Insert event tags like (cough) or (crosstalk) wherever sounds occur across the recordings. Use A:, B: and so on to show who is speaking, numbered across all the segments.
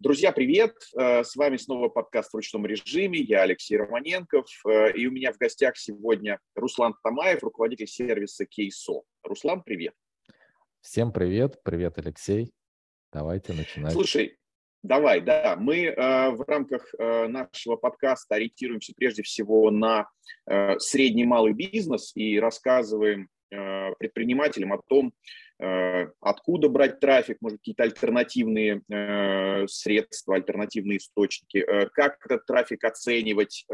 A: Друзья, привет! Э, с вами снова подкаст в ручном режиме. Я Алексей Романенков. Э, и у меня в гостях сегодня Руслан Тамаев, руководитель сервиса Кейсо. Руслан, привет!
B: Всем привет! Привет, Алексей! Давайте начинать.
A: Слушай, давай, да. Мы э, в рамках э, нашего подкаста ориентируемся прежде всего на э, средний малый бизнес и рассказываем предпринимателям о том, откуда брать трафик, может, какие-то альтернативные э, средства, альтернативные источники, э, как этот трафик оценивать,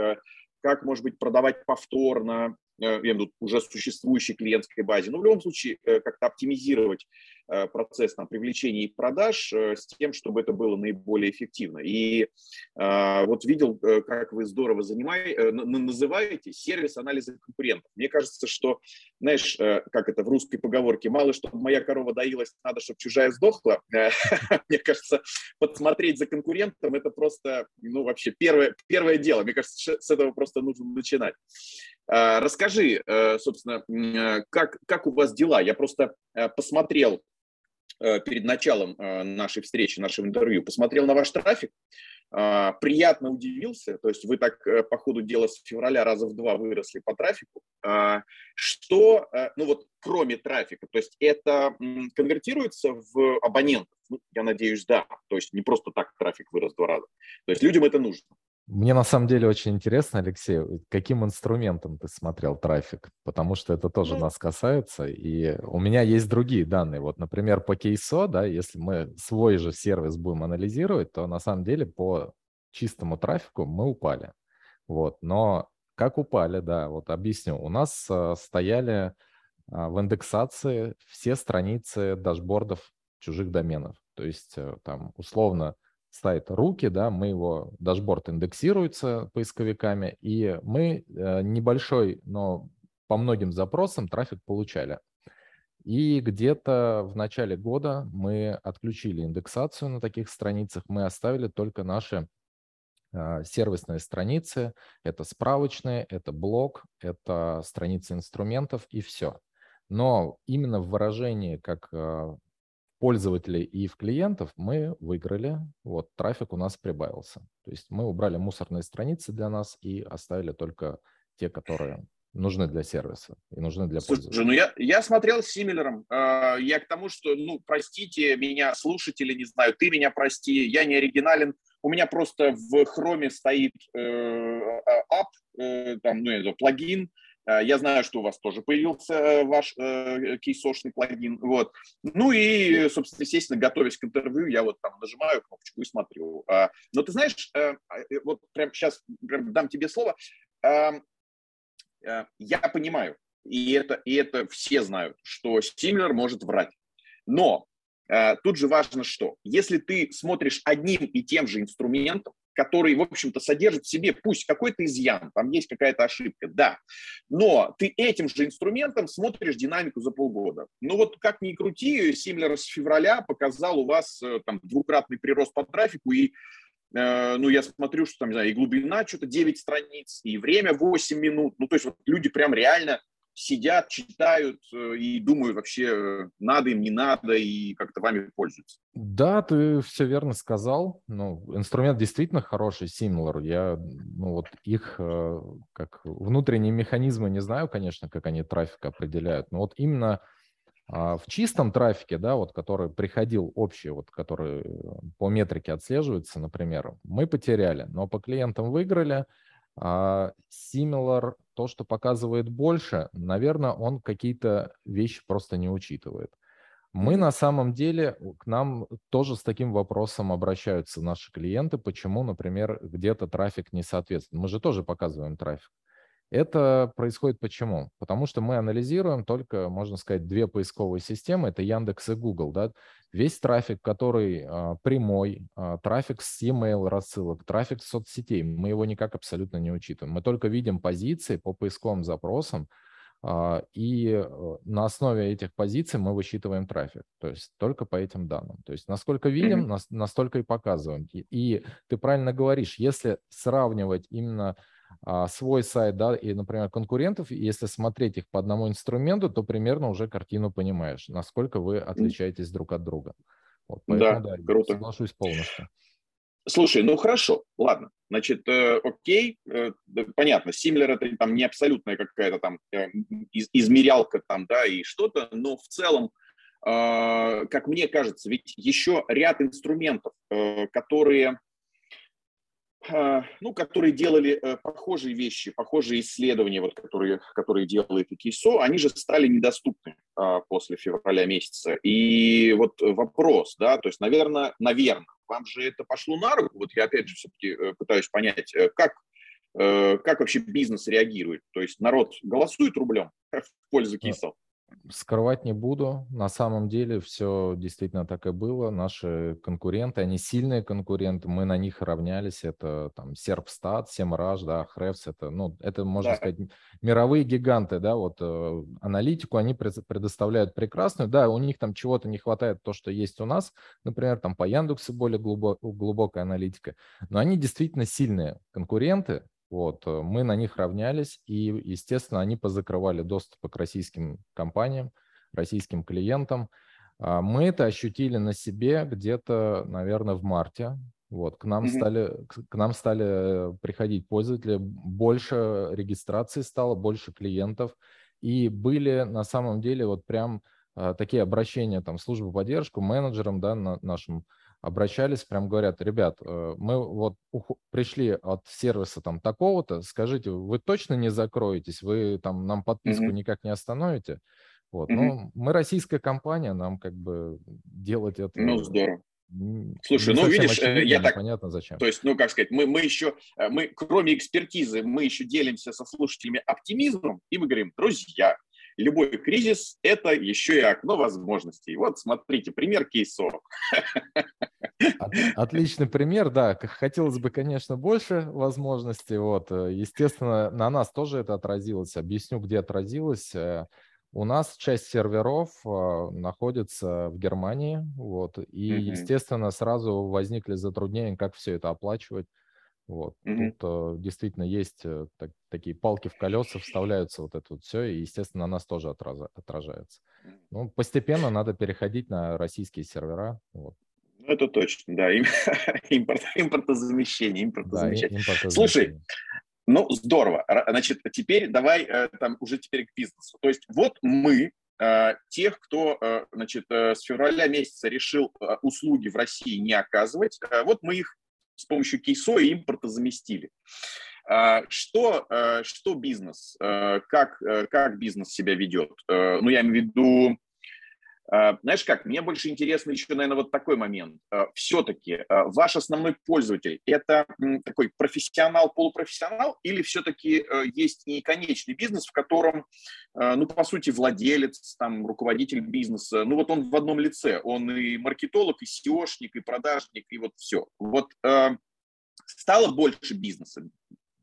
A: как, может быть, продавать повторно, я имею в виду уже существующей клиентской базе. Но в любом случае как-то оптимизировать Э, процесс там, привлечения и продаж э, с тем, чтобы это было наиболее эффективно. И э, вот видел, как вы здорово занимаете, называете сервис анализа конкурентов. Мне кажется, что, знаешь, как это в русской поговорке, мало чтобы моя корова доилась, надо, чтобы чужая сдохла. (laughs) Мне кажется, подсмотреть за конкурентом – это просто, ну, вообще первое, первое дело. Мне кажется, с этого просто нужно начинать. Расскажи, собственно, как, как у вас дела? Я просто посмотрел Э, перед началом э, нашей встречи, нашего интервью, посмотрел на ваш трафик, э, приятно удивился, то есть вы так по ходу дела с февраля раза в два выросли по трафику. Что, ну вот кроме трафика, то есть это конвертируется в абонентов? Ну, я надеюсь, да. То есть не просто так трафик вырос в два раза. То есть людям это нужно.
B: Мне на самом деле очень интересно, Алексей, каким инструментом ты смотрел трафик, потому что это тоже нас касается, и у меня есть другие данные. Вот, например, по кейсо, да, если мы свой же сервис будем анализировать, то на самом деле по чистому трафику мы упали. Вот, но как упали, да, вот объясню. У нас э, стояли э, в индексации все страницы дашбордов чужих доменов. То есть э, там условно сайт руки, да, мы его, дашборд индексируется поисковиками, и мы э, небольшой, но по многим запросам трафик получали. И где-то в начале года мы отключили индексацию на таких страницах, мы оставили только наши э, сервисные страницы, это справочные, это блог, это страницы инструментов и все. Но именно в выражении как э, пользователей и в клиентов мы выиграли, вот, трафик у нас прибавился. То есть мы убрали мусорные страницы для нас и оставили только те, которые нужны для сервиса и нужны для пользователя. Слушай,
A: ну я, я смотрел с Симилером. А, я к тому, что, ну, простите меня, слушатели, не знаю, ты меня прости, я не оригинален. У меня просто в хроме стоит э, а, ап, э, там, ну, это плагин, я знаю, что у вас тоже появился э, ваш э, кейсошный плагин. Вот. Ну и, собственно, естественно, готовясь к интервью, я вот там нажимаю кнопочку и смотрю. А, но ты знаешь, вот прямо сейчас прям дам тебе слово. Я понимаю, и это, и это все знают, что Симлер может врать. Но тут же важно что? Если ты смотришь одним и тем же инструментом, который, в общем-то, содержит в себе, пусть какой-то изъян, там есть какая-то ошибка, да, но ты этим же инструментом смотришь динамику за полгода. Ну вот как ни крути, Симлер с февраля показал у вас э, там двукратный прирост по трафику и э, ну, я смотрю, что там, не знаю, и глубина что-то 9 страниц, и время 8 минут. Ну, то есть вот люди прям реально сидят, читают э, и думают вообще, э, надо им, не надо, и как-то вами пользуются.
B: Да, ты все верно сказал. Ну, инструмент действительно хороший, Similar. Я, ну, вот их, э, как внутренние механизмы, не знаю, конечно, как они трафик определяют, но вот именно а, в чистом трафике, да, вот который приходил общий, вот который по метрике отслеживается, например, мы потеряли, но по клиентам выиграли. А Similar то, что показывает больше, наверное, он какие-то вещи просто не учитывает. Мы на самом деле, к нам тоже с таким вопросом обращаются наши клиенты, почему, например, где-то трафик не соответствует. Мы же тоже показываем трафик. Это происходит почему? Потому что мы анализируем только, можно сказать, две поисковые системы, это Яндекс и Google. Да? Весь трафик, который а, прямой, а, трафик с e-mail рассылок, трафик с соцсетей, мы его никак абсолютно не учитываем. Мы только видим позиции по поисковым запросам, а, и э, на основе этих позиций мы высчитываем трафик, то есть только по этим данным. То есть насколько видим, mm-hmm. настолько и показываем. И, и ты правильно говоришь, если сравнивать именно свой сайт, да, и, например, конкурентов, если смотреть их по одному инструменту, то примерно уже картину понимаешь, насколько вы отличаетесь друг от друга.
A: Вот, поэтому, да, да, круто.
B: Соглашусь полностью.
A: Слушай, ну хорошо, ладно. Значит, э, окей, э, понятно, Симлер это там не абсолютная какая-то там э, из, измерялка там, да, и что-то, но в целом, э, как мне кажется, ведь еще ряд инструментов, э, которые а, ну, которые делали э, похожие вещи, похожие исследования, вот, которые, которые делает и КИСО, они же стали недоступны а, после февраля месяца. И вот вопрос, да, то есть, наверное, наверное, вам же это пошло на руку, вот я опять же все-таки э, пытаюсь понять, э, как, как вообще бизнес реагирует, то есть народ голосует рублем (laughs) в пользу КИСО?
B: Скрывать не буду. На самом деле все действительно так и было. Наши конкуренты, они сильные конкуренты, мы на них равнялись. Это там Серпстат, Семраж, да, Хревс, это, ну, это, можно да. сказать, мировые гиганты, да, вот э, аналитику они предоставляют прекрасную. Да, у них там чего-то не хватает, то, что есть у нас, например, там по Яндексу более глубок, глубокая аналитика, но они действительно сильные конкуренты, вот, э, мы на них равнялись, и, естественно, они позакрывали доступ к российским компаниям, российским клиентам. А мы это ощутили на себе где-то, наверное, в марте. Вот, к нам mm-hmm. стали, к нам стали приходить пользователи, больше регистрации стало, больше клиентов, и были на самом деле вот прям а, такие обращения там службы поддержку менеджерам, да, на нашим обращались, прям говорят, ребят, э, мы вот пришли от сервиса там такого-то, скажите, вы точно не закроетесь, вы там нам подписку mm-hmm. никак не остановите? Вот, mm-hmm. ну, мы российская компания, нам как бы делать это...
A: Ну, здорово. Слушай, ну видишь, э, я так, понятно зачем. То есть, ну как сказать, мы мы еще, э, мы кроме экспертизы, мы еще делимся со слушателями оптимизмом и мы говорим, друзья, любой кризис – это еще и окно возможностей. Вот смотрите, пример кейсо.
B: Отличный пример, да. Хотелось бы, конечно, больше возможностей. Вот. Естественно, на нас тоже это отразилось. Объясню, где отразилось. Э, у нас часть серверов э, находится в Германии, вот, и, mm-hmm. естественно, сразу возникли затруднения, как все это оплачивать. Вот. Mm-hmm. Тут э, действительно есть э, так, такие палки в колеса, вставляются вот это вот все, и, естественно, на нас тоже отраза, отражается. Ну, постепенно надо переходить на российские сервера. Вот.
A: Ну, это точно, да. (laughs) Импорт, импортозамещение, импортозамещение. Да, импортозамещение. Слушай, ну, здорово. Значит, теперь давай э, там уже теперь к бизнесу. То есть вот мы, э, тех, кто, э, значит, с февраля месяца решил услуги в России не оказывать, вот мы их с помощью кейсо и импорта заместили. А, что, э, что бизнес, э, как, как бизнес себя ведет? Ну, я имею в виду, знаешь как, мне больше интересно еще, наверное, вот такой момент. Все-таки ваш основной пользователь – это такой профессионал, полупрофессионал или все-таки есть и конечный бизнес, в котором, ну, по сути, владелец, там, руководитель бизнеса, ну, вот он в одном лице, он и маркетолог, и SEOшник, и продажник, и вот все. Вот стало больше бизнеса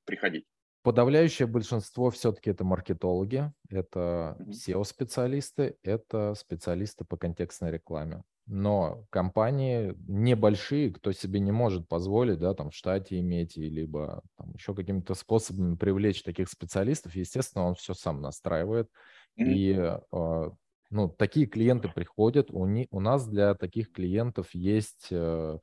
A: приходить?
B: Подавляющее большинство все-таки это маркетологи, это SEO-специалисты, это специалисты по контекстной рекламе. Но компании небольшие, кто себе не может позволить, да, там в штате иметь, либо там, еще какими-то способами привлечь таких специалистов, естественно, он все сам настраивает. И э, ну, такие клиенты приходят, у, не, у нас для таких клиентов есть э,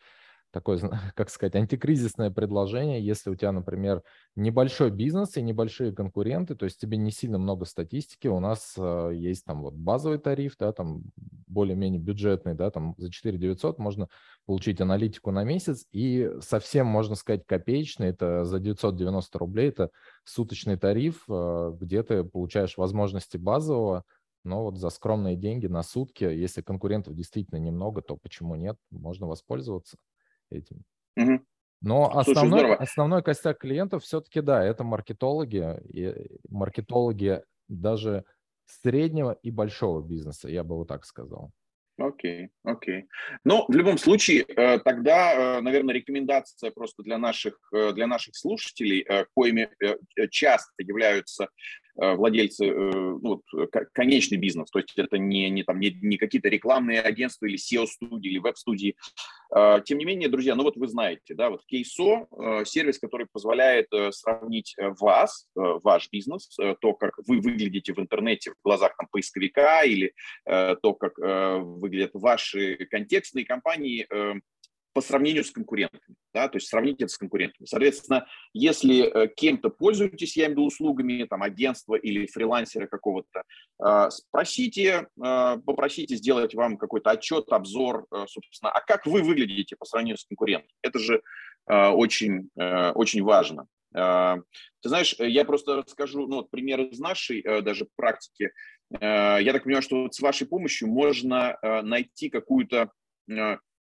B: такое, (laughs) как сказать, антикризисное предложение, если у тебя, например, небольшой бизнес и небольшие конкуренты, то есть тебе не сильно много статистики, у нас э, есть там вот базовый тариф, да, там более-менее бюджетный, да, там за 4 900 можно получить аналитику на месяц, и совсем, можно сказать, копеечный, это за 990 рублей, это суточный тариф, э, где ты получаешь возможности базового, но вот за скромные деньги на сутки, если конкурентов действительно немного, то почему нет, можно воспользоваться этим. Угу. Но основной, Слушай, основной костяк клиентов все-таки, да, это маркетологи, и маркетологи даже среднего и большого бизнеса, я бы вот так сказал.
A: Окей, okay, окей. Okay. Но в любом случае, э, тогда, э, наверное, рекомендация просто для наших, э, для наших слушателей, коими часто являются владельцы, ну, конечный бизнес, то есть это не, не, там, не, не какие-то рекламные агентства или SEO-студии или веб-студии. Тем не менее, друзья, ну вот вы знаете, да, вот Кейсо – сервис, который позволяет сравнить вас, ваш бизнес, то, как вы выглядите в интернете в глазах там, поисковика или то, как вы выглядят ваши контекстные компании э, по сравнению с конкурентами. да, то есть сравнить это с конкурентами. Соответственно, если э, кем-то пользуетесь, я имею в виду услугами, там, агентства или фрилансера какого-то, э, спросите, э, попросите сделать вам какой-то отчет, обзор, собственно, а как вы выглядите по сравнению с конкурентом? Это же очень, очень важно. Ты знаешь, я просто расскажу ну, вот, пример из нашей даже практики. Я так понимаю, что вот с вашей помощью можно найти какую-то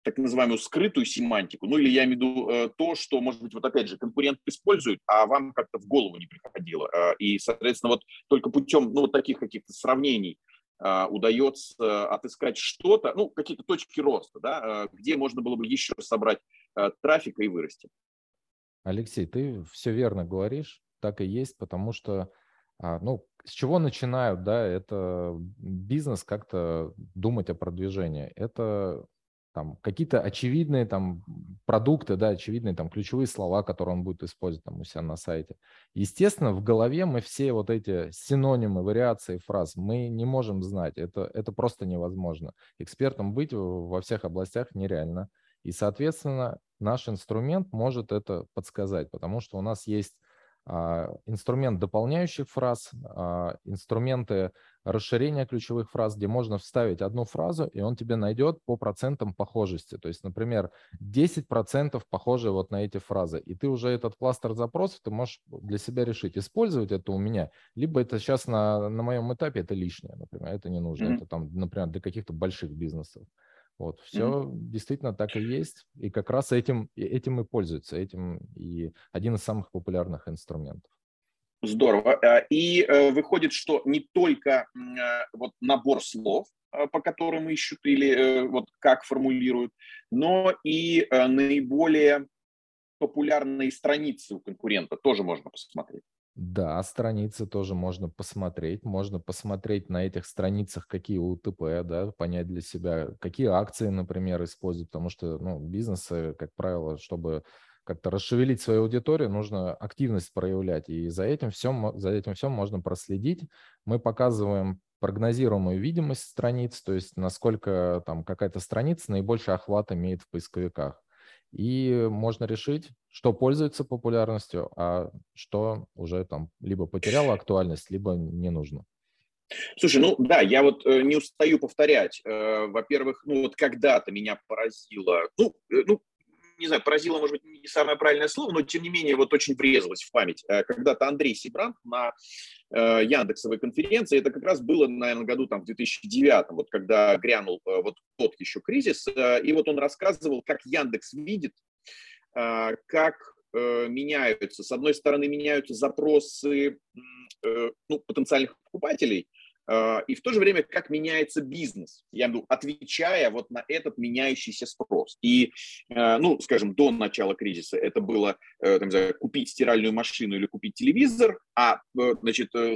A: так называемую скрытую семантику, ну или я имею в виду э, то, что, может быть, вот опять же, конкурент использует, а вам как-то в голову не приходило. Э, и, соответственно, вот только путем ну, вот таких каких-то сравнений э, удается отыскать что-то, ну, какие-то точки роста, да, где можно было бы еще собрать трафика и вырасти.
B: Алексей, ты все верно говоришь, так и есть, потому что а, ну, с чего начинают, да, это бизнес как-то думать о продвижении. Это там какие-то очевидные там продукты, да, очевидные там ключевые слова, которые он будет использовать там у себя на сайте. Естественно, в голове мы все вот эти синонимы, вариации фраз мы не можем знать. Это, это просто невозможно. Экспертом быть во всех областях нереально. И, соответственно, наш инструмент может это подсказать, потому что у нас есть инструмент дополняющих фраз, а, инструменты расширения ключевых фраз, где можно вставить одну фразу, и он тебе найдет по процентам похожести. То есть, например, 10% похожи вот на эти фразы. И ты уже этот кластер запросов, ты можешь для себя решить, использовать это у меня, либо это сейчас на, на моем этапе это лишнее, например, это не нужно. Mm-hmm. Это там, например, для каких-то больших бизнесов. Вот, все mm-hmm. действительно так и есть. И как раз этим, этим и пользуются. Этим и один из самых популярных инструментов.
A: Здорово. Э, и э, выходит, что не только э, вот набор слов, по которым ищут или вот как формулируют, но и наиболее популярные страницы у конкурента тоже можно посмотреть.
B: Да, страницы тоже можно посмотреть. Можно посмотреть на этих страницах, какие УТП, да, понять для себя, какие акции, например, используют, потому что ну, бизнесы, как правило, чтобы как-то расшевелить свою аудиторию, нужно активность проявлять. И за этим всем, за этим всем можно проследить. Мы показываем прогнозируемую видимость страниц, то есть насколько там какая-то страница наибольший охват имеет в поисковиках. И можно решить, что пользуется популярностью, а что уже там либо потеряло актуальность, либо не нужно.
A: Слушай, ну да, я вот э, не устаю повторять. Э, во-первых, ну вот когда-то меня поразило, ну, э, ну не знаю, поразило, может быть, не самое правильное слово, но тем не менее вот очень врезалось в память. Э, когда-то Андрей Сибрант на э, Яндексовой конференции, это как раз было, наверное, году там в 2009, вот когда грянул э, вот тот еще кризис, и вот он рассказывал, как Яндекс видит, как меняются, с одной стороны, меняются запросы ну, потенциальных покупателей – и в то же время, как меняется бизнес, я имею отвечая вот на этот меняющийся спрос. И, а, ну, скажем, до начала кризиса это было, э, там, знаю, купить стиральную машину или купить телевизор, а, э, значит, э,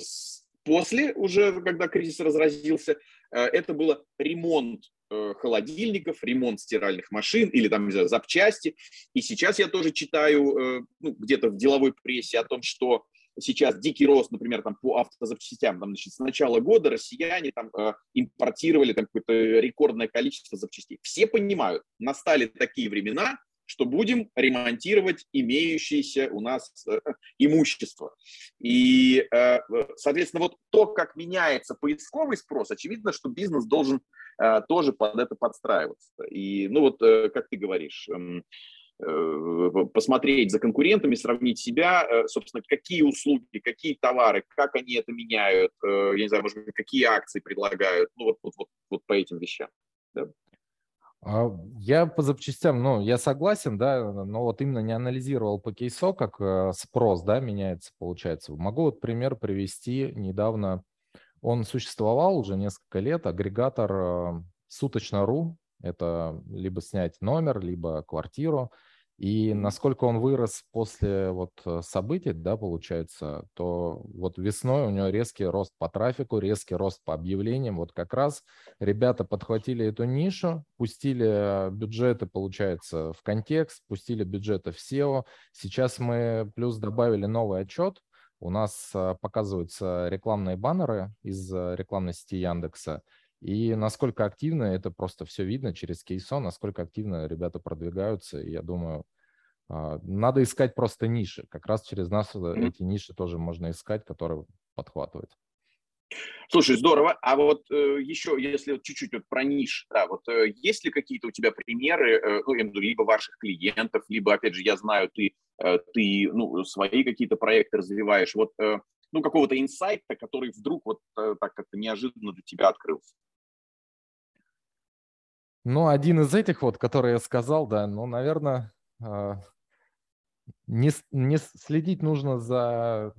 A: после уже, когда кризис разразился, это было ремонт холодильников, ремонт стиральных машин или там, знаю, запчасти. И сейчас я тоже читаю ну, где-то в деловой прессе о том, что сейчас дикий рост, например, там, по автозапчастям. Там, значит, с начала года россияне там, э, импортировали там, какое-то рекордное количество запчастей. Все понимают, настали такие времена, что будем ремонтировать имеющееся у нас э, имущество. И, э, соответственно, вот то, как меняется поисковый спрос, очевидно, что бизнес должен э, тоже под это подстраиваться. И, ну вот, э, как ты говоришь, э, Э, посмотреть за конкурентами, сравнить себя, э, собственно, какие услуги, какие товары, как они это меняют, э, я не знаю, может быть, какие акции предлагают, ну вот, вот, вот, вот по этим вещам. Да.
B: А, я по запчастям, ну, я согласен, да, но вот именно не анализировал по кейсу, как спрос, да, меняется, получается. Могу вот пример привести недавно. Он существовал уже несколько лет, агрегатор суточно.ру, это либо снять номер, либо квартиру. И насколько он вырос после вот э, событий, да, получается, то вот весной у него резкий рост по трафику, резкий рост по объявлениям. Вот как раз ребята подхватили эту нишу, пустили бюджеты, получается, в контекст, пустили бюджеты в SEO. Сейчас мы плюс добавили новый отчет. У нас э, показываются рекламные баннеры из э, рекламной сети Яндекса. И насколько активно, это просто все видно через кейсо, насколько активно ребята продвигаются. И я думаю, А, надо искать просто ниши. Как раз через нас mm-hmm. эти ниши тоже можно искать, которые подхватывать.
A: Слушай, здорово. А вот э, еще, если вот чуть-чуть вот про ниш, да, вот э, есть ли какие-то у тебя примеры, э, ну, либо ваших клиентов, либо, опять же, я знаю, ты, э, ты ну, свои какие-то проекты развиваешь, вот, э, ну, какого-то инсайта, который вдруг вот э, так как-то неожиданно для тебя открылся?
B: Ну, один из этих вот, который я сказал, да, ну, наверное, э, не, не следить нужно за,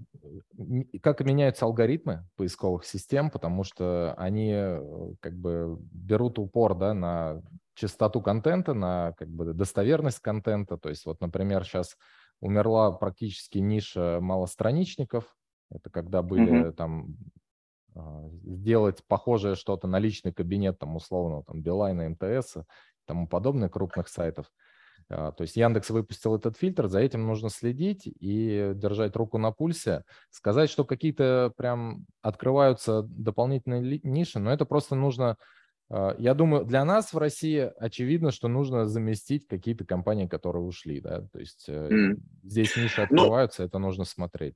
B: как меняются алгоритмы поисковых систем, потому что они э, как бы берут упор да, на частоту контента, на как бы достоверность контента. То есть вот, например, сейчас умерла практически ниша малостраничников. Это когда были mm-hmm. там а, сделать похожее что-то на личный кабинет, там условно, там Билайна, МТС и тому подобное крупных сайтов. А, то есть Яндекс выпустил этот фильтр, за этим нужно следить и держать руку на пульсе. Сказать, что какие-то прям открываются дополнительные ниши, но это просто нужно... А, я думаю, для нас в России очевидно, что нужно заместить какие-то компании, которые ушли. Да? То есть mm. здесь ниши ну открываются, но... это нужно смотреть.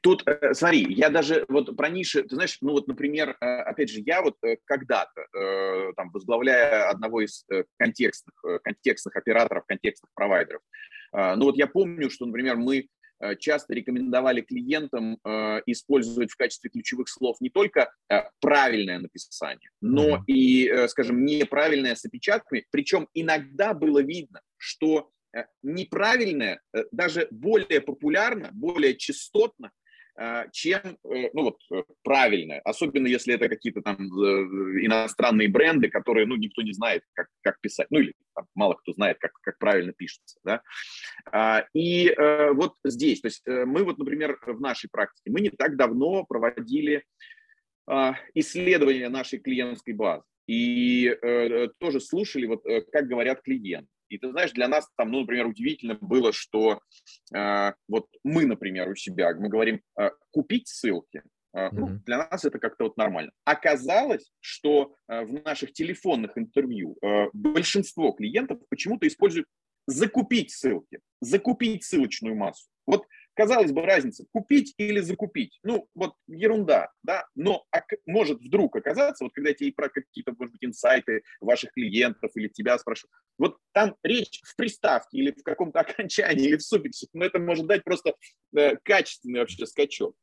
A: Тут, э, смотри, я даже вот про ниши, ты знаешь, ну вот, например, э, опять же, я вот э, когда-то, там, возглавляя одного из контекстных, контекстных операторов, контекстных провайдеров, ну вот я помню, что, например, мы часто рекомендовали клиентам использовать в качестве ключевых слов не только правильное написание, но и, скажем, неправильное с опечатками. Причем иногда было видно, что неправильное даже более популярно, более частотно, чем э, ну, вот, э, правильное, особенно если это какие-то там э, иностранные бренды, которые ну, никто не знает, как, как писать, ну или там, мало кто знает, как, как правильно пишется. Да? А, и вот здесь, то есть мы вот, например, в нашей практике, мы не так давно проводили а, исследование нашей клиентской базы и тоже слушали, вот, как говорят клиенты. И ты знаешь, для нас там, ну, например, удивительно было, что э, вот мы, например, у себя, мы говорим э, купить ссылки. Э, ну, mm-hmm. для нас это как-то вот нормально. Оказалось, что э, в наших телефонных интервью э, большинство клиентов почему-то используют закупить ссылки, закупить ссылочную массу. Вот Казалось бы, разница, купить или закупить. Ну, вот ерунда, да, но может вдруг оказаться, вот когда тебе про какие-то, может быть, инсайты ваших клиентов или тебя спрашивают, вот там речь в приставке или в каком-то (laughs) окончании или в суффиксе, но это может дать просто э, качественный вообще скачок.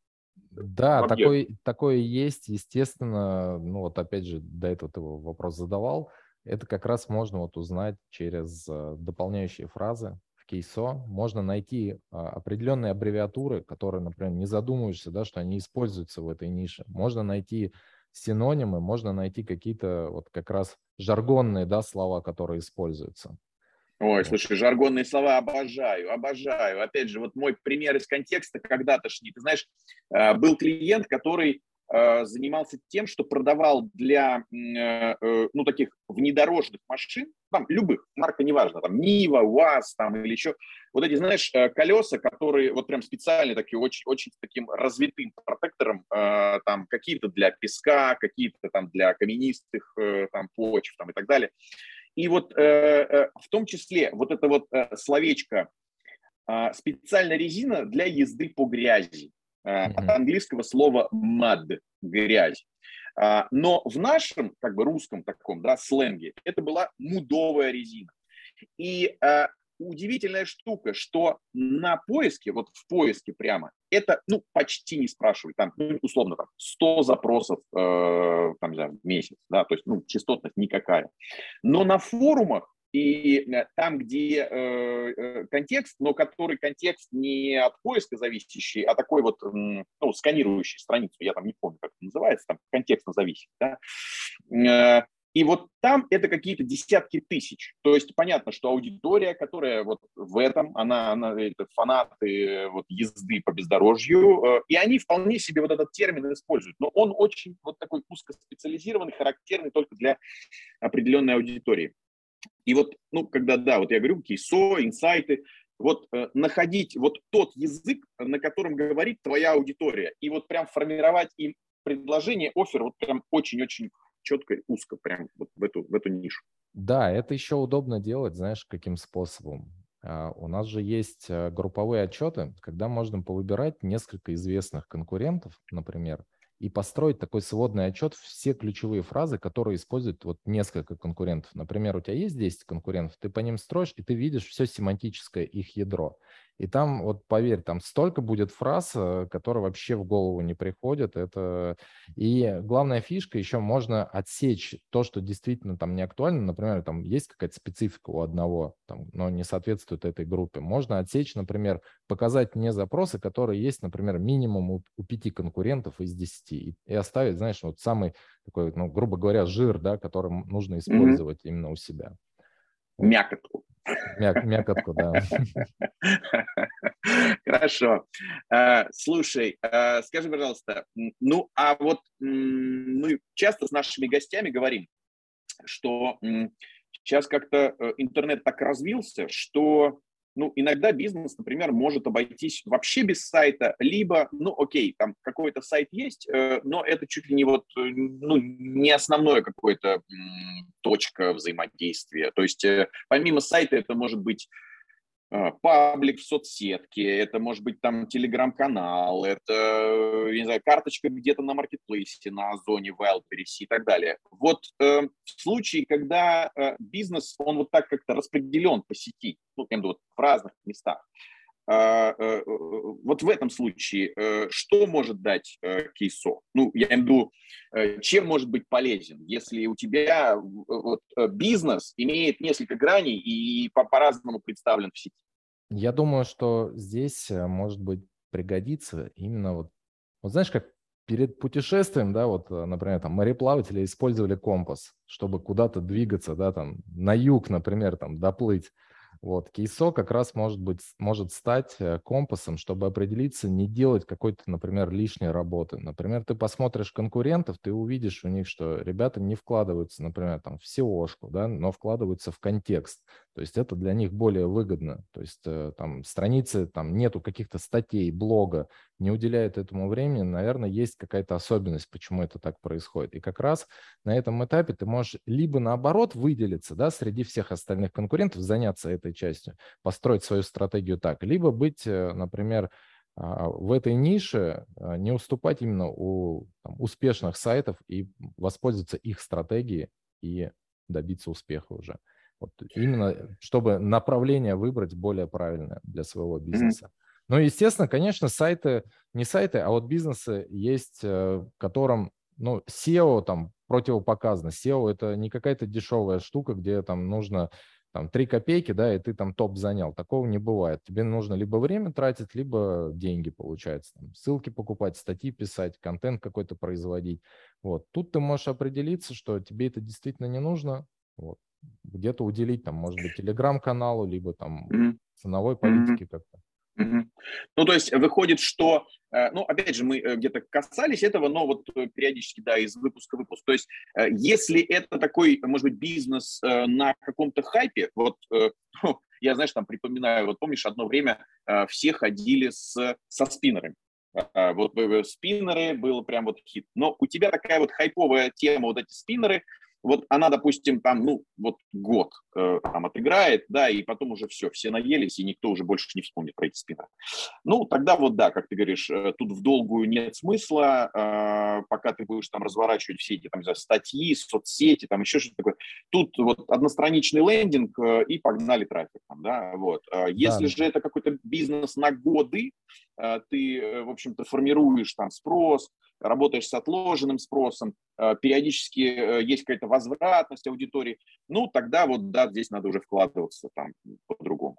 B: Да, такой, такое есть, естественно, ну вот опять же, до этого ты вопрос задавал, это как раз можно вот узнать через э, дополняющие фразы, кейсо можно найти а, определенные аббревиатуры, которые, например, не задумываешься, да, что они используются в этой нише. Можно найти синонимы, можно найти какие-то вот как раз жаргонные да, слова, которые используются.
A: Ой, слушай, жаргонные слова обожаю, обожаю. Опять же, вот мой пример из контекста когда-то, ты знаешь, а, был клиент, который Э, занимался тем, что продавал для э, э, ну, таких внедорожных машин, там, любых, марка неважно, там, Нива, УАЗ там, или еще, вот эти, знаешь, колеса, которые вот прям специально такие, очень, очень таким развитым протектором, там, какие-то для песка, какие-то там для каменистых там почв там и так далее. И вот в том числе вот это вот словечко специальная резина для езды по грязи mm-hmm. от английского слова mud – грязь. А, но в нашем, как бы русском таком, да, сленге, это была мудовая резина. И а, удивительная штука, что на поиске, вот в поиске прямо, это, ну, почти не спрашивают, там, ну, условно, там, 100 запросов, э, там, не знаю, в месяц, да, то есть, ну, частотность никакая. Но на форумах и э, там, где э, э, контекст, но который контекст не от поиска зависящий, а такой вот, ну, сканирующий страницу, я там не помню, как это называется, там контекстно зависит, да? И вот там это какие-то десятки тысяч. То есть понятно, что аудитория, которая вот в этом, она, она это фанаты вот езды по бездорожью, и они вполне себе вот этот термин используют. Но он очень вот такой узкоспециализированный, характерный только для определенной аудитории. И вот, ну, когда, да, вот я говорю, кейсо, инсайты, вот э, находить вот тот язык, на котором говорит твоя аудитория, и вот прям формировать им предложение, офер, вот прям очень-очень четко, узко прям вот в эту, в эту нишу.
B: Да, это еще удобно делать, знаешь, каким способом. а, у нас же есть э, групповые отчеты, когда можно повыбирать несколько известных конкурентов, например, и построить такой сводный отчет все ключевые фразы, которые используют вот несколько конкурентов. Например, у тебя есть 10 конкурентов, ты по ним строишь, и ты видишь все семантическое их ядро. И там, вот поверь, там столько будет фраз, э, которые вообще в голову не приходят. Это... И главная фишка, еще можно отсечь то, что действительно там не актуально. Например, там есть какая-то специфика у одного, там, но не соответствует этой группе. Можно отсечь, например, показать мне запросы, которые есть, например, минимум у, у пяти конкурентов из десяти. И, и оставить, знаешь, вот самый такой, ну, грубо говоря, жир, да, который нужно использовать mm-hmm. именно у себя.
A: Мякотку.
B: Мяк, мякотку, да.
A: Хорошо. А, слушай, а, скажи, пожалуйста, ну, а вот мы часто с нашими гостями говорим, что сейчас как-то э, интернет так развился, что ну, иногда бизнес, например, может обойтись вообще без сайта, либо, ну, окей, там какой-то сайт есть, э, но это чуть ли не вот, э, ну, не основное какое-то точка взаимодействия. То есть помимо сайта это может быть паблик в соцсетке, это может быть там телеграм-канал, это, не знаю, карточка где-то на маркетплейсе, на Озоне, Wildberries и так далее. Вот э, в случае, когда э, бизнес, он вот так как-то распределен по сети, ну, я вот в разных местах, э, э, вот в этом случае э, что может дать э, кейсо? Ну, я имею в виду, э, чем может быть полезен, если у тебя вот, бизнес имеет несколько граней и по- по-разному представлен в сети?
B: Я думаю, что здесь э, может быть пригодится именно вот, вот знаешь, как перед путешествием, да, вот, э, например, там мореплаватели использовали компас, чтобы куда-то двигаться, да, там на юг, например, там доплыть. Вот, кейсо как раз может быть, может стать э, компасом, чтобы определиться, не делать какой-то, например, лишней работы. Например, ты посмотришь конкурентов, ты увидишь у них, что ребята не вкладываются, например, там в SEO-шку, да, но вкладываются в контекст. То есть это для них более выгодно. То есть э, там страницы, там нету каких-то статей, блога, не уделяют этому времени, наверное, есть какая-то особенность, почему это так происходит. И как раз на этом этапе ты можешь либо наоборот выделиться, да, среди всех остальных конкурентов, заняться этой частью, построить свою стратегию так, либо быть, э, например, а, в этой нише а, не уступать именно у там, успешных сайтов и воспользоваться их стратегией и добиться успеха уже. Вот именно, чтобы направление выбрать более правильное для своего бизнеса. Ну, естественно, конечно, сайты, не сайты, а вот бизнесы есть, э, которым, ну, SEO там противопоказано. SEO это не какая-то дешевая штука, где там нужно там 3 копейки, да, и ты там топ занял. Такого не бывает. Тебе нужно либо время тратить, либо деньги, получается. Там, ссылки покупать, статьи писать, контент какой-то производить. Вот. Тут ты можешь определиться, что тебе это действительно не нужно. Вот. Где-то уделить, там, может быть, (laughs) телеграм-каналу, либо там ценовой политике как-то.
A: Ну, то есть выходит, что, э, ну, опять же, мы э, где-то касались этого, но вот э, периодически, да, из выпуска в выпуск. То есть если это такой, может быть, бизнес на каком-то хайпе, вот (laughs) я, знаешь, там припоминаю, вот помнишь, одно время все ходили с, со спиннерами. Вот спиннеры было прям вот хит. Но у тебя такая вот хайповая тема, вот эти спиннеры – вот она, допустим, там, ну, вот год э, там отыграет, да, и потом уже все, все наелись, и никто уже больше не вспомнит про эти спиннеры. Ну, тогда вот, да, как ты говоришь, э, тут в долгую нет смысла, э, пока ты будешь там разворачивать все эти, там, знаю, статьи, соцсети, там еще что-то такое. Тут вот одностраничный лендинг, э, и погнали трафик там, да, вот. Э, если да. же это какой-то бизнес на годы, э, ты, э, в общем-то, формируешь там спрос, работаешь с отложенным спросом, э, периодически э, есть какая-то возвратность аудитории, ну, тогда вот, да, здесь надо уже вкладываться там по-другому.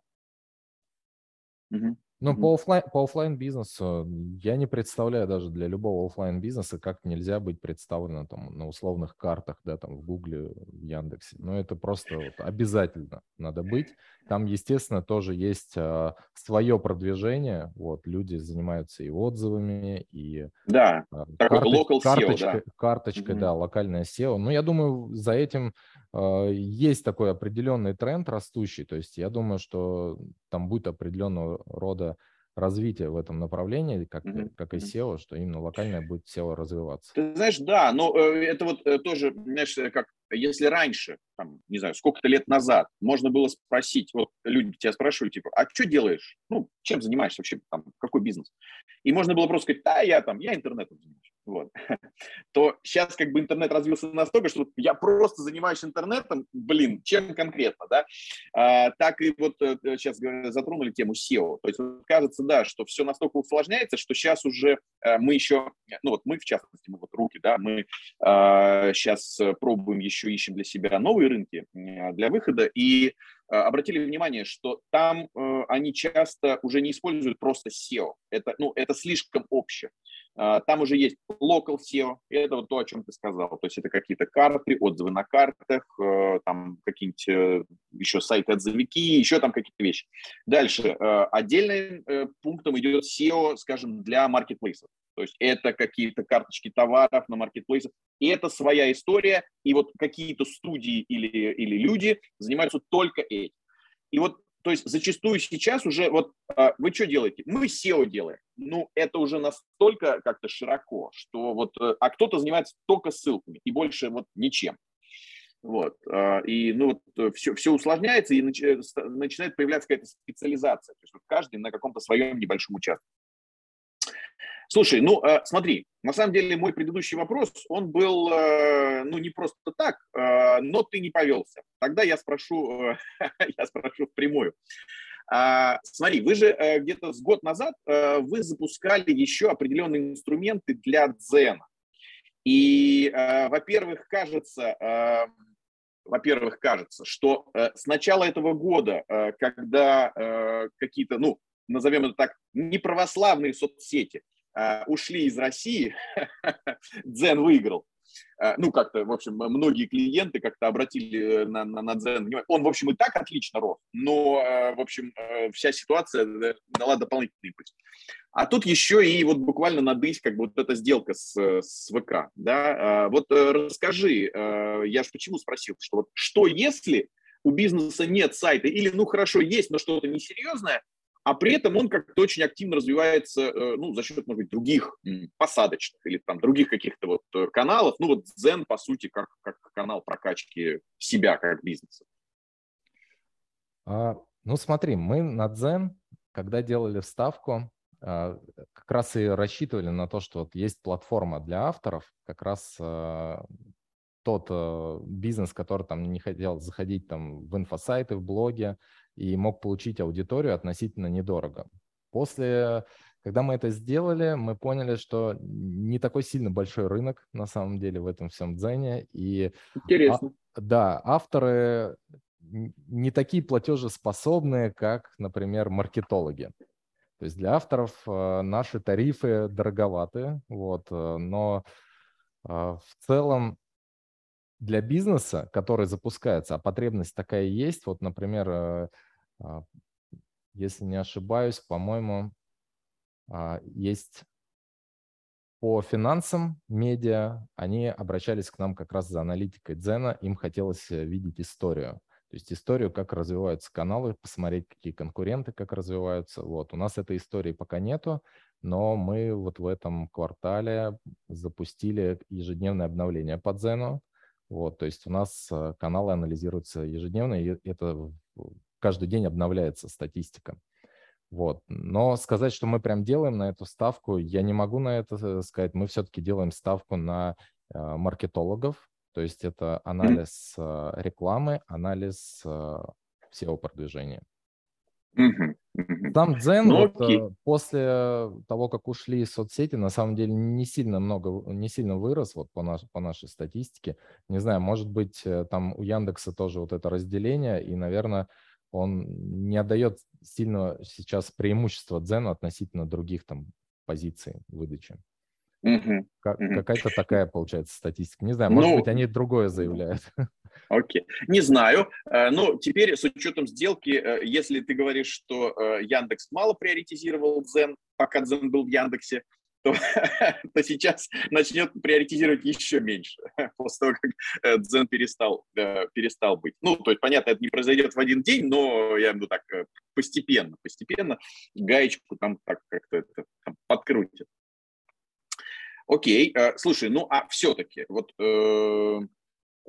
B: Угу. Ну, mm-hmm. по, офлайн, по офлайн бизнесу я не представляю даже для любого офлайн бизнеса, как нельзя быть представлено там на условных картах, да, там в Гугле, в Яндексе. Но это просто вот обязательно надо быть. Там, естественно, тоже есть а, свое продвижение. Вот люди занимаются и отзывами, и
A: да, а, карточ, local
B: карточкой, SEO, да. карточкой, mm-hmm. да, локальное SEO. Но я думаю, за этим а, есть такой определенный тренд растущий. То есть я думаю, что там будет определенного рода развития в этом направлении, как, mm-hmm. как и SEO, что именно локальное будет SEO развиваться.
A: Ты знаешь, да, но э, это вот э, тоже, знаешь, как если раньше, там, не знаю, сколько-то лет назад, можно было спросить, вот люди тебя спрашивали, типа, а что делаешь? Ну, чем занимаешься вообще, там, какой бизнес? И можно было просто сказать, да, я там, я интернетом занимаюсь вот, (laughs) то сейчас как бы интернет развился настолько, что я просто занимаюсь интернетом, блин, чем конкретно, да, а, так и вот сейчас э, затронули тему SEO, то есть кажется, да, что все настолько усложняется, что сейчас уже э, мы еще, ну вот мы в частности, мы вот руки, да, мы сейчас а, пробуем еще ищем для себя новые рынки для выхода. И обратили внимание, что там э, они часто уже не используют просто SEO. Это, ну, это слишком общее. А, там уже есть local SEO, это вот то, о чем ты сказал. То есть это какие-то карты, отзывы на картах, э, там какие-нибудь э, еще сайты-отзывики, еще там какие-то вещи. Дальше. Э, отдельным пунктом идет SEO, скажем, для маркетплейсов. То есть это какие-то карточки товаров на маркетплейсах. И это своя история. И вот какие-то студии или, или люди занимаются только этим. И вот то есть зачастую сейчас уже, вот а, вы что делаете? Мы SEO делаем. Ну, это уже настолько как-то широко, что вот, э, а кто-то занимается только ссылками и больше вот ничем. Вот. А, и ну, вот все, все усложняется, и начинает появляться какая-то специализация. То есть вот каждый на каком-то своем небольшом участке. Слушай, ну э, смотри, на самом деле мой предыдущий вопрос, он был, э, ну не просто так, э, но ты не повелся. Тогда я спрошу, (laughs) я спрошу впрямую. А, смотри, вы же где-то с год назад вы запускали еще определенные инструменты для дзена. И, во-первых, кажется, во-первых, кажется, что с начала этого года, когда какие-то, ну, назовем это так, неправославные соцсети – Э, ушли из России, (laughs) Дзен выиграл. Э, ну, как-то, в общем, многие клиенты как-то обратили э, на, на, на Дзен. Он, в общем, и так отлично рос, но, в общем, вся ситуация дала дополнительный импульс. А тут еще и вот буквально надысь, как бы вот эта сделка с, с ВК, да. Вот расскажи, я же почему спросил, что вот что если у бизнеса нет сайта или, ну, хорошо, есть, но что-то несерьезное, а при этом он как-то очень активно развивается э, ну, за счет, может быть, других посадочных или там других каких-то вот э, каналов. Ну вот Zen, по сути, как, как канал прокачки себя как бизнеса.
B: А, ну смотри, мы на Zen, когда делали вставку, а, как раз и рассчитывали на то, что вот есть платформа для авторов, как раз а, тот а, бизнес, который там не хотел заходить там в инфосайты, в блоге, и мог получить аудиторию относительно недорого. После, когда мы это сделали, мы поняли, что не такой сильно большой рынок на самом деле в этом всем дзене. И,
A: Интересно.
B: А, да, авторы не такие платежеспособные, как, например, маркетологи. То есть для авторов э, наши тарифы дороговаты, вот, э, но э, в целом для бизнеса, который запускается, а потребность такая есть, вот, например, а, если не ошибаюсь, по-моему, а, есть по финансам медиа, они обращались к нам как раз за аналитикой Дзена, им хотелось э, видеть историю. То есть историю, как развиваются каналы, посмотреть, какие конкуренты, как развиваются. Вот. У нас этой истории пока нету, но мы вот в этом квартале запустили ежедневное обновление по Дзену. Вот, то есть у нас э, каналы анализируются ежедневно, и это каждый день обновляется статистика. Вот. Но сказать, что мы прям делаем на эту ставку, я не могу на это э, сказать. Мы все-таки делаем ставку на э, маркетологов, то есть это анализ рекламы, анализ SEO-продвижения. Сам Дзен ну, вот, э, после того, как ушли из соцсети, на самом деле не сильно много, не сильно вырос вот по, наш, по нашей статистике. Не знаю, может быть, э, там у Яндекса тоже вот это разделение, и, наверное, он не отдает сильно сейчас преимущества Дзену относительно других там позиций выдачи. Угу, как, угу. Какая-то такая получается статистика. Не знаю, может ну, быть, они другое заявляют. (laughs)
A: Окей. Не знаю. Э, ну, теперь с учетом сделки, э, если ты говоришь, что э, Яндекс мало приоритизировал Дзен, пока Дзен был в Яндексе, то, (laughs) то сейчас начнет приоритизировать еще меньше, (laughs) после того, как дзен перестал, перестал быть. Ну, то есть, понятно, это не произойдет в один день, но я имею так постепенно, постепенно гаечку там так как-то там, подкрутит. Окей, слушай, ну а все-таки вот э,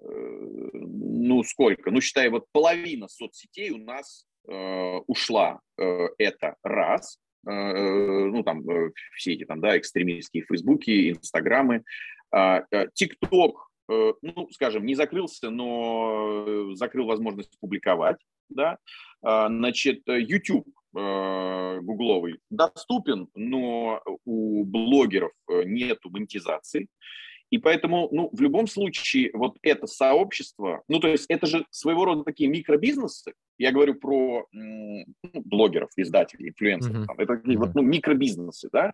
A: ну сколько, ну считай, вот половина соцсетей у нас э, ушла, э, это раз, э, ну там э, все эти там, да, экстремистские фейсбуки, инстаграмы, а, э, тикток, э, ну скажем, не закрылся, но закрыл возможность публиковать, да, а, значит, YouTube э, гугловый доступен, но у блогеров нет монетизации, и поэтому, ну, в любом случае, вот это сообщество, ну, то есть это же своего рода такие микробизнесы, я говорю про ну, блогеров, издателей, инфлюенсеров, mm-hmm. это такие mm-hmm. вот, ну, микробизнесы, да,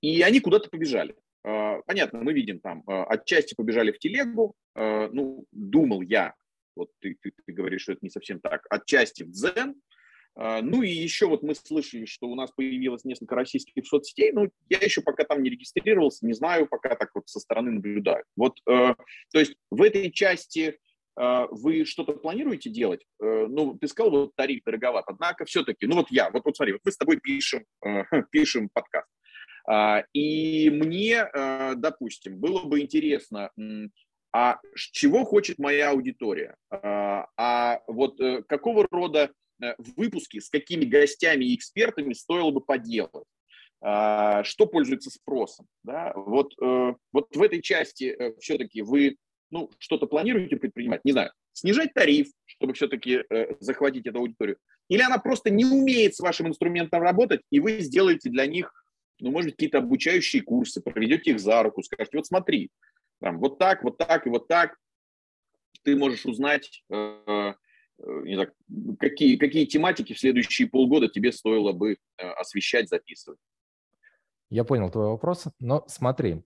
A: и они куда-то побежали. А, понятно, мы видим там, а, отчасти побежали в телегу, а, ну, думал я, вот ты, ты, ты говоришь, что это не совсем так, отчасти в Дзен, ну и еще вот мы слышали, что у нас появилось несколько российских соцсетей, но я еще пока там не регистрировался, не знаю, пока так вот со стороны наблюдаю. Вот, э, то есть в этой части э, вы что-то планируете делать? Э, ну, ты сказал, вот тариф дороговат, однако все-таки, ну вот я, вот, вот смотри, вот мы с тобой пишем, э, (laughs) пишем подкаст, э, и мне, э, допустим, было бы интересно, а чего хочет моя аудитория? А, а вот э, какого рода выпуски с какими гостями и экспертами стоило бы поделать а, что пользуется спросом. Да? Вот, э, вот в этой части э, все-таки вы ну, что-то планируете предпринимать? Не знаю, снижать тариф, чтобы все-таки захватить эту аудиторию? Или она просто не умеет с вашим инструментом работать, и вы сделаете для них, ну, может быть, какие-то обучающие курсы, проведете их за руку, скажете, вот смотри, там, вот так, вот так и вот так, ты можешь узнать Э, не знаю, какие, какие тематики в следующие полгода тебе стоило бы э, освещать, записывать?
B: Я понял твой вопрос, но смотри,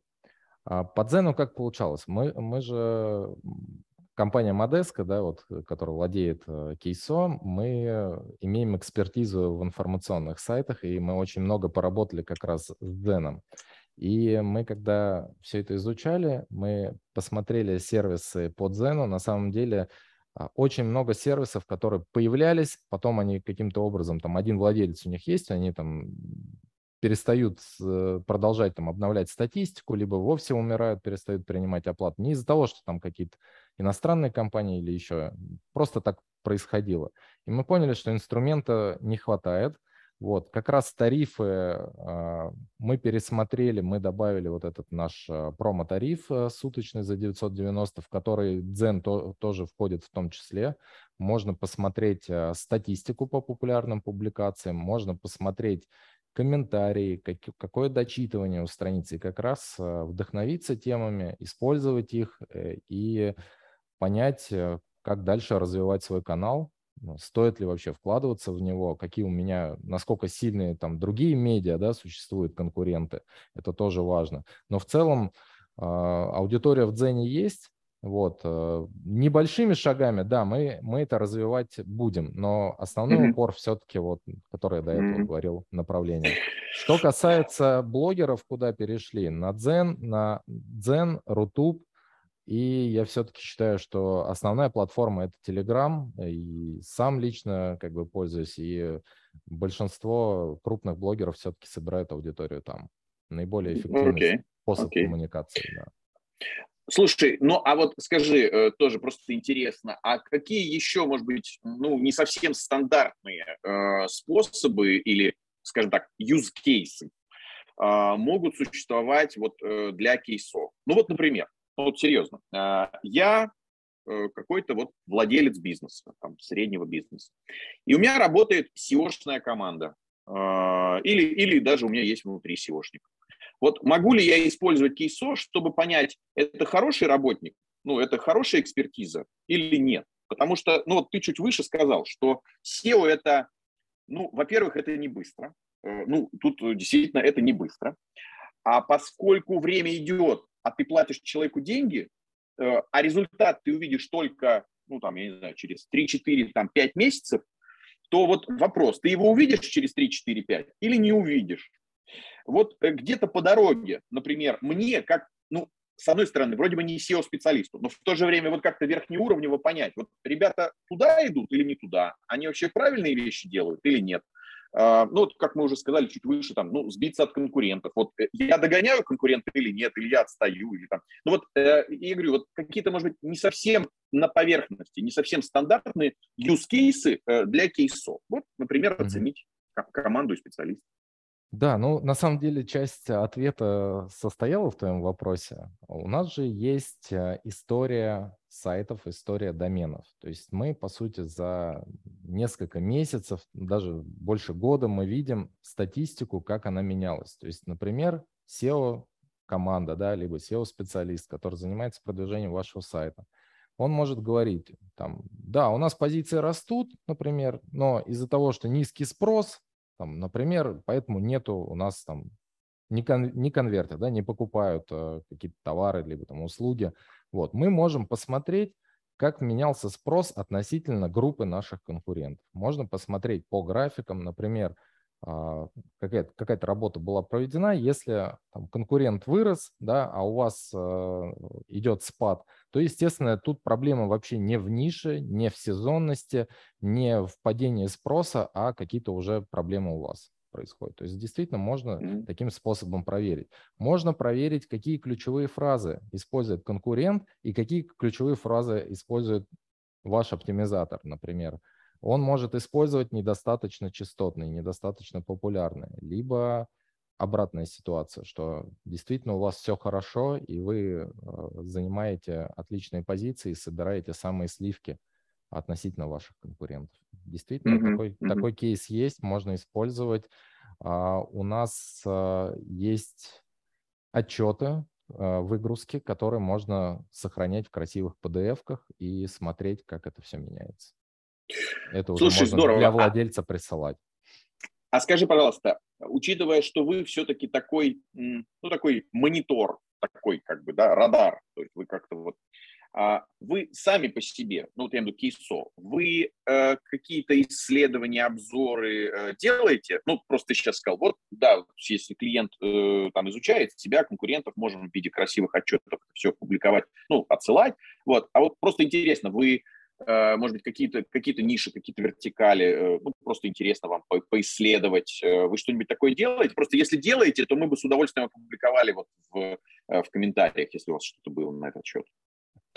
B: а, по Дзену как получалось? Мы, мы же, компания Модеска, да, вот, которая владеет э, Кейсо, мы имеем экспертизу в информационных сайтах, и мы очень много поработали как раз с Дзеном. И мы, когда все это изучали, мы посмотрели сервисы по Дзену, на самом деле очень много сервисов, которые появлялись, потом они каким-то образом, там один владелец у них есть, они там перестают э, продолжать там обновлять статистику, либо вовсе умирают, перестают принимать оплату. Не из-за того, что там какие-то иностранные компании или еще, просто так происходило. И мы поняли, что инструмента не хватает, вот, как раз тарифы а, мы пересмотрели, мы добавили вот этот наш а, промо-тариф а, суточный за 990, в который Дзен то, тоже входит в том числе. Можно посмотреть статистику по популярным публикациям, можно посмотреть комментарии, как, какое дочитывание у страницы, как раз вдохновиться темами, использовать их э, и понять, э, как дальше развивать свой канал, стоит ли вообще вкладываться в него, какие у меня, насколько сильные там другие медиа, да, существуют конкуренты, это тоже важно. Но в целом э, аудитория в Дзене есть, вот, э, небольшими шагами, да, мы, мы это развивать будем, но основной mm-hmm. упор все-таки, вот, который я до этого mm-hmm. говорил, направление. Что касается блогеров, куда перешли, на Дзен, на Дзен, Рутуб, и я все-таки считаю, что основная платформа это Telegram, и сам лично как бы пользуюсь, и большинство крупных блогеров все-таки собирают аудиторию там. Наиболее эффективный okay. способ okay. коммуникации. Да.
A: Слушай, ну а вот скажи, э, тоже просто интересно, а какие еще, может быть, ну не совсем стандартные э, способы или, скажем так, use cases э, могут существовать вот э, для кейсов? Ну вот, например, вот серьезно, а, я э, какой-то вот владелец бизнеса, там, среднего бизнеса, и у меня работает SEO-шная команда, а, или, или даже у меня есть внутри SEOшник. Вот могу ли я использовать кейсо, чтобы понять, это хороший работник, ну, это хорошая экспертиза или нет? Потому что, ну, вот ты чуть выше сказал, что SEO это, ну, во-первых, это не быстро. Э, ну, тут действительно это не быстро. А поскольку время идет, а ты платишь человеку деньги, э, а результат ты увидишь только, ну, там, я не знаю, через 3-4, там, 5 месяцев, то вот вопрос, ты его увидишь через 3-4-5 или не увидишь? Вот э, где-то по дороге, например, мне как, ну, с одной стороны, вроде бы не SEO-специалисту, но в то же время вот как-то верхнеуровнево понять, вот ребята туда идут или не туда, они вообще правильные вещи делают или нет. А, ну, вот, как мы уже сказали, чуть выше, там, ну, сбиться от конкурентов. Вот э, я догоняю конкурента или нет, или я отстаю, или там. Ну, вот, э, я говорю, вот какие-то, может быть, не совсем на поверхности, не совсем стандартные use cases э, для кейсов. Вот, например, оценить команду и специалистов.
B: Да, ну на самом деле часть ответа состояла в твоем вопросе. У нас же есть э, история сайтов, история доменов. То есть мы, по сути, за несколько месяцев, даже больше года мы видим статистику, как она менялась. То есть, например, SEO команда, да, либо SEO-специалист, который занимается продвижением вашего сайта, он может говорить, там, да, у нас позиции растут, например, но из-за того, что низкий спрос, там, например, поэтому нету у нас там не, кон, не конверты, да, не покупают э, какие-то товары либо там услуги. Вот, мы можем посмотреть, как менялся спрос относительно группы наших конкурентов. Можно посмотреть по графикам, например, а, какая-то, какая-то работа была проведена, если там, конкурент вырос, да, а у вас э, идет спад, то, естественно, тут проблема вообще не в нише, не в сезонности, не в падении спроса, а какие-то уже проблемы у вас происходят. То есть действительно можно mm-hmm. таким способом проверить. Можно проверить, какие ключевые фразы использует конкурент и какие ключевые фразы использует ваш оптимизатор, например он может использовать недостаточно частотные, недостаточно популярные, либо обратная ситуация, что действительно у вас все хорошо, и вы э, занимаете отличные позиции, собираете самые сливки относительно ваших конкурентов. Действительно, mm-hmm. такой, mm-hmm. такой кейс есть, можно использовать. А, у нас а, есть отчеты, а, выгрузки, которые можно сохранять в красивых PDF-ках и смотреть, как это все меняется. Это уже Слушай, можно здорово. для а владельца присылать.
A: А скажи, пожалуйста, учитывая, что вы все-таки такой, ну, такой монитор, такой как бы, да, радар, то есть вы как-то вот, а вы сами по себе, ну, вот я имею в виду кейсо, вы э, какие-то исследования, обзоры э, делаете? Ну, просто ты сейчас сказал, вот, да, если клиент э, там изучает себя, конкурентов, можем в виде красивых отчетов все публиковать, ну, отсылать, вот, а вот просто интересно, вы Э, может быть, какие-то какие ниши, какие-то вертикали, э, ну, просто интересно вам по поисследовать. Э, вы что-нибудь такое делаете? Просто если делаете, то мы бы с удовольствием опубликовали вот в, в комментариях, если у вас что-то было на этот счет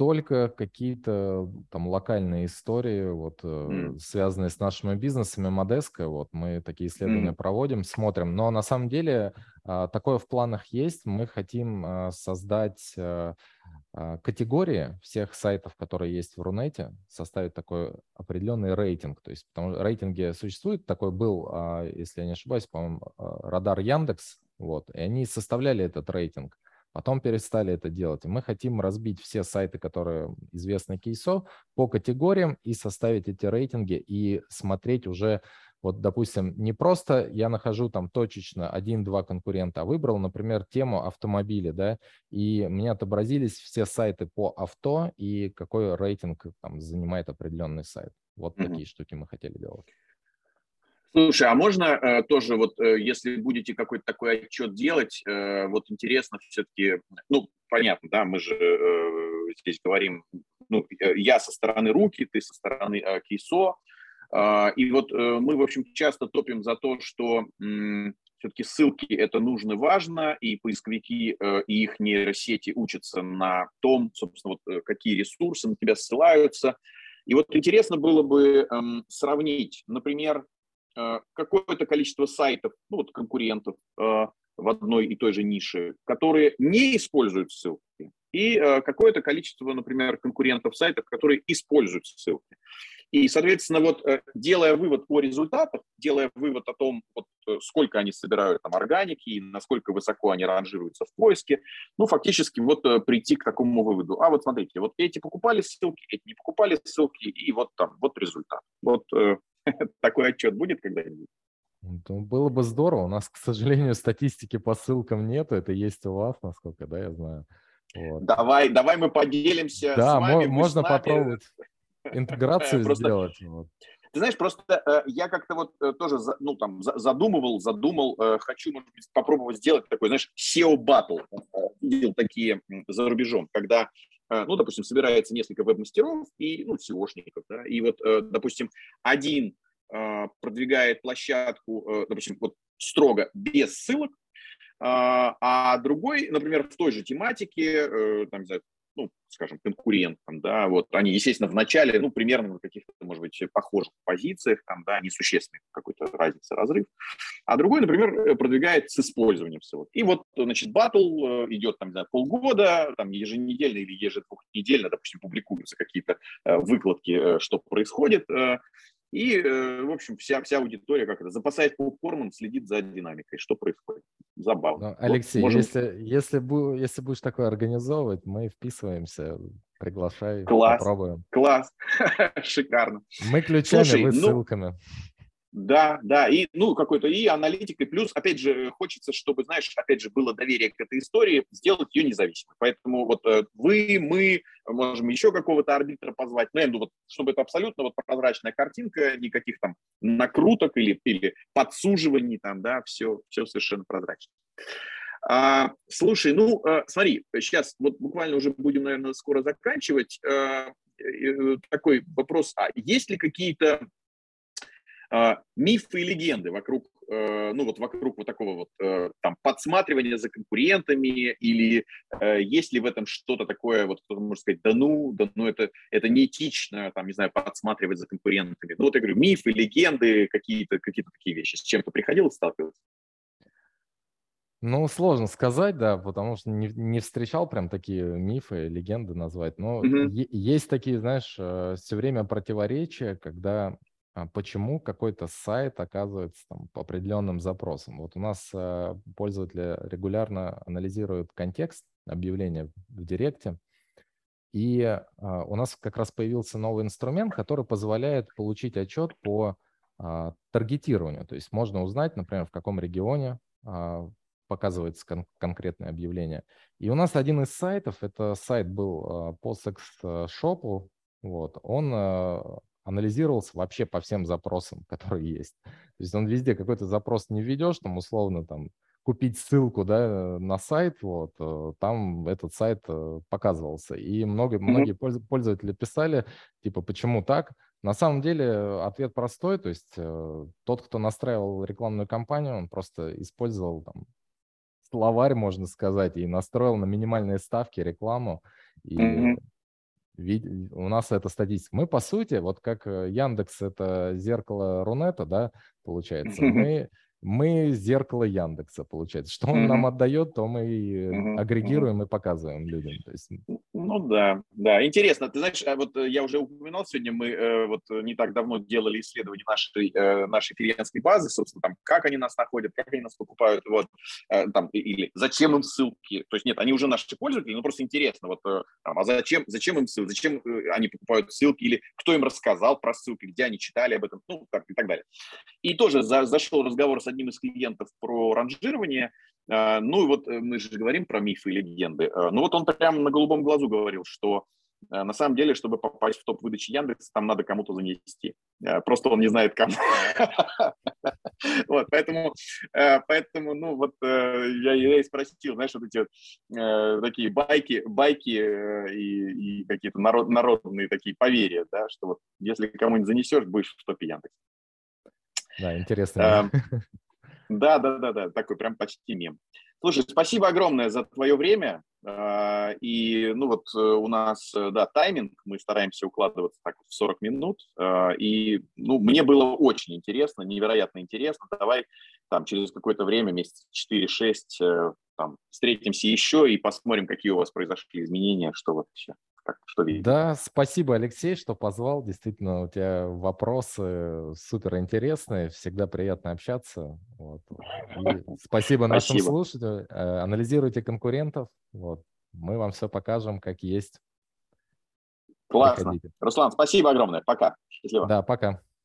B: только какие-то там локальные истории, вот, mm. связанные с нашими бизнесами, Модеско, вот, мы такие исследования mm. проводим, смотрим, но на самом деле а, такое в планах есть, мы хотим а, создать а, категории всех сайтов, которые есть в Рунете, составить такой определенный рейтинг, то есть потому что рейтинги существуют, такой был, если я не ошибаюсь, по-моему, Радар Яндекс, вот, и они составляли этот рейтинг, Потом перестали это делать. И мы хотим разбить все сайты, которые известны кейсо, по категориям и составить эти рейтинги и смотреть уже, вот, допустим, не просто я нахожу там точечно один-два конкурента, а выбрал, например, тему автомобиля, да, и мне отобразились все сайты по авто и какой рейтинг там занимает определенный сайт. Вот mm-hmm. такие штуки мы хотели делать.
A: Слушай, а можно э, тоже вот, э, если будете какой-то такой отчет делать, э, вот интересно все-таки, ну, понятно, да, мы же э, здесь говорим, ну, я со стороны руки, ты со стороны э, кейсо, э, и вот э, мы, в общем, часто топим за то, что э, все-таки ссылки это нужно, важно, и поисковики э, и их нейросети учатся на том, собственно, вот э, какие ресурсы на тебя ссылаются. И вот интересно было бы э, сравнить, например, какое-то количество сайтов, ну вот конкурентов э, в одной и той же нише, которые не используют ссылки, и э, какое-то количество, например, конкурентов сайтов, которые используют ссылки. И, соответственно, вот делая вывод по результатам, делая вывод о том, вот, сколько они собирают там органики и насколько высоко они ранжируются в поиске, ну, фактически вот прийти к такому выводу. А вот смотрите, вот эти покупали ссылки, эти не покупали ссылки, и вот там, вот результат. Вот (laughs) Такой отчет будет когда-нибудь?
B: Ну, было бы здорово. У нас, к сожалению, статистики по ссылкам нет. Это есть у вас, насколько да, я знаю.
A: Вот. Давай, давай мы поделимся.
B: Да, с вами, можно попробовать интеграцию (laughs) сделать. Вот.
A: Ты знаешь, просто я как-то вот тоже ну, там, задумывал, задумал, хочу, может быть, попробовать сделать такой, знаешь, SEO-батл. Видел такие за рубежом, когда ну, допустим, собирается несколько веб-мастеров и, ну, SEOшников, да, и вот, допустим, один продвигает площадку, допустим, вот строго без ссылок, а, другой, например, в той же тематике, э, там, не знаю, ну, скажем, конкурентам, да, вот они, естественно, в начале, ну, примерно на каких-то, может быть, похожих позициях, там, да, несущественный какой-то разница, разрыв, а другой, например, продвигает с использованием ссылок. И вот, значит, батл э, идет, там, не знаю, полгода, там, еженедельно или ежедвухнедельно, допустим, публикуются какие-то э, выкладки, что происходит, и, э, в общем, вся, вся аудитория как это, запасаясь попкорном, следит за динамикой, что происходит. Забавно.
B: Ну, Алексей, вот, можем... если, если, бу, если будешь такое организовывать, мы вписываемся, приглашай,
A: класс,
B: попробуем.
A: Класс, (laughs) шикарно.
B: Мы ключами, Слушай, вы ну, ссылками.
A: Да, да, и, ну, какой-то и аналитикой, плюс, опять же, хочется, чтобы, знаешь, опять же, было доверие к этой истории, сделать ее независимой. Поэтому вот э, вы, мы, можем еще какого-то арбитра позвать, ну, ну, вот, чтобы это абсолютно вот прозрачная картинка, никаких там накруток или, или подсуживаний там, да, все, все совершенно прозрачно. А, слушай, ну, э, смотри, сейчас вот буквально уже будем, наверное, скоро заканчивать. А, такой вопрос, а есть ли какие-то мифы и легенды вокруг, э, ну вот вокруг вот такого вот э, там подсматривания за конкурентами или э, есть ли в этом что-то такое, вот кто-то может сказать, да ну, да ну это, это неэтично, там, не знаю, подсматривать за конкурентами. Ну вот я говорю, мифы, легенды, какие-то какие такие вещи. С чем-то приходилось сталкиваться?
B: Ну, сложно сказать, да, потому что не, не встречал прям такие мифы, легенды назвать. Но mm-hmm. есть такие, знаешь, все время противоречия, когда а почему какой-то сайт оказывается там, по определенным запросам. Вот у нас э, пользователи регулярно анализируют контекст объявления в Директе, и э, у нас как раз появился новый инструмент, который позволяет получить отчет по таргетированию. То есть можно узнать, например, в каком регионе показывается кон- конкретное объявление. И у нас один из сайтов, это сайт был по секс-шопу, вот, он анализировался вообще по всем запросам, (laughs) которые есть. То есть он везде какой-то запрос не введешь, там условно там купить ссылку да, на сайт, вот, э, там этот сайт э, показывался. И много, многие пользователи писали, типа, почему так? На самом деле ответ простой, то есть э, тот, кто настраивал рекламную кампанию, он просто использовал там словарь, можно сказать, и настроил на минимальные ставки рекламу, и mm-hmm у нас это статистика. Мы, по сути, вот как э, Яндекс – это зеркало Рунета, да, получается, (laughs) мы мы зеркало Яндекса, получается. Что он mm-hmm. нам отдает, то мы mm-hmm. агрегируем mm-hmm. и показываем людям. То есть...
A: Ну да, да. Интересно. Ты знаешь, а вот э, я уже упоминал сегодня, мы э, вот не так давно делали исследование нашей, нашей клиентской базы, собственно, там, как они нас находят, как они нас покупают, вот, там, или зачем им ссылки. То есть нет, они уже наши пользователи, но просто интересно, вот, там, а зачем, зачем им ссылки, зачем они покупают ссылки, или кто им рассказал про ссылки, где они читали об этом, ну, так и так далее. И тоже за, зашел разговор с одним из клиентов про ранжирование. А, ну и вот э, мы же говорим про мифы и легенды. А, ну вот он прямо на голубом глазу говорил, что э, на самом деле, чтобы попасть в топ выдачи Яндекса, там надо кому-то занести. Э, просто он не знает, кому. (laughs) Вот, поэтому, поэтому, ну, вот я, я и спросил, знаешь, вот эти такие байки, байки и, и какие-то народ, народные такие поверья, да, что вот если кому-нибудь занесешь, будешь в топе Яндекса.
B: Да, интересно.
A: Да, да, да, да, такой прям почти мем. Слушай, спасибо огромное за твое время. А, и, ну вот э, у нас, э, да, тайминг, мы стараемся укладываться так в 40 минут. И, ну, мне было очень интересно, невероятно интересно. Давай там через какое-то время, месяц 4-6, э, там, встретимся еще и посмотрим, какие у вас произошли изменения, что вообще как, что
B: видите? Да, спасибо, Алексей, что позвал. Действительно, у тебя вопросы супер интересные, всегда приятно общаться. Вот. (laughs) спасибо нашим спасибо. слушателям. Э, анализируйте конкурентов. Вот. Мы вам все покажем, как есть.
A: Классно. Приходите. Руслан, спасибо огромное. Пока.
B: Счастливо. Да, пока.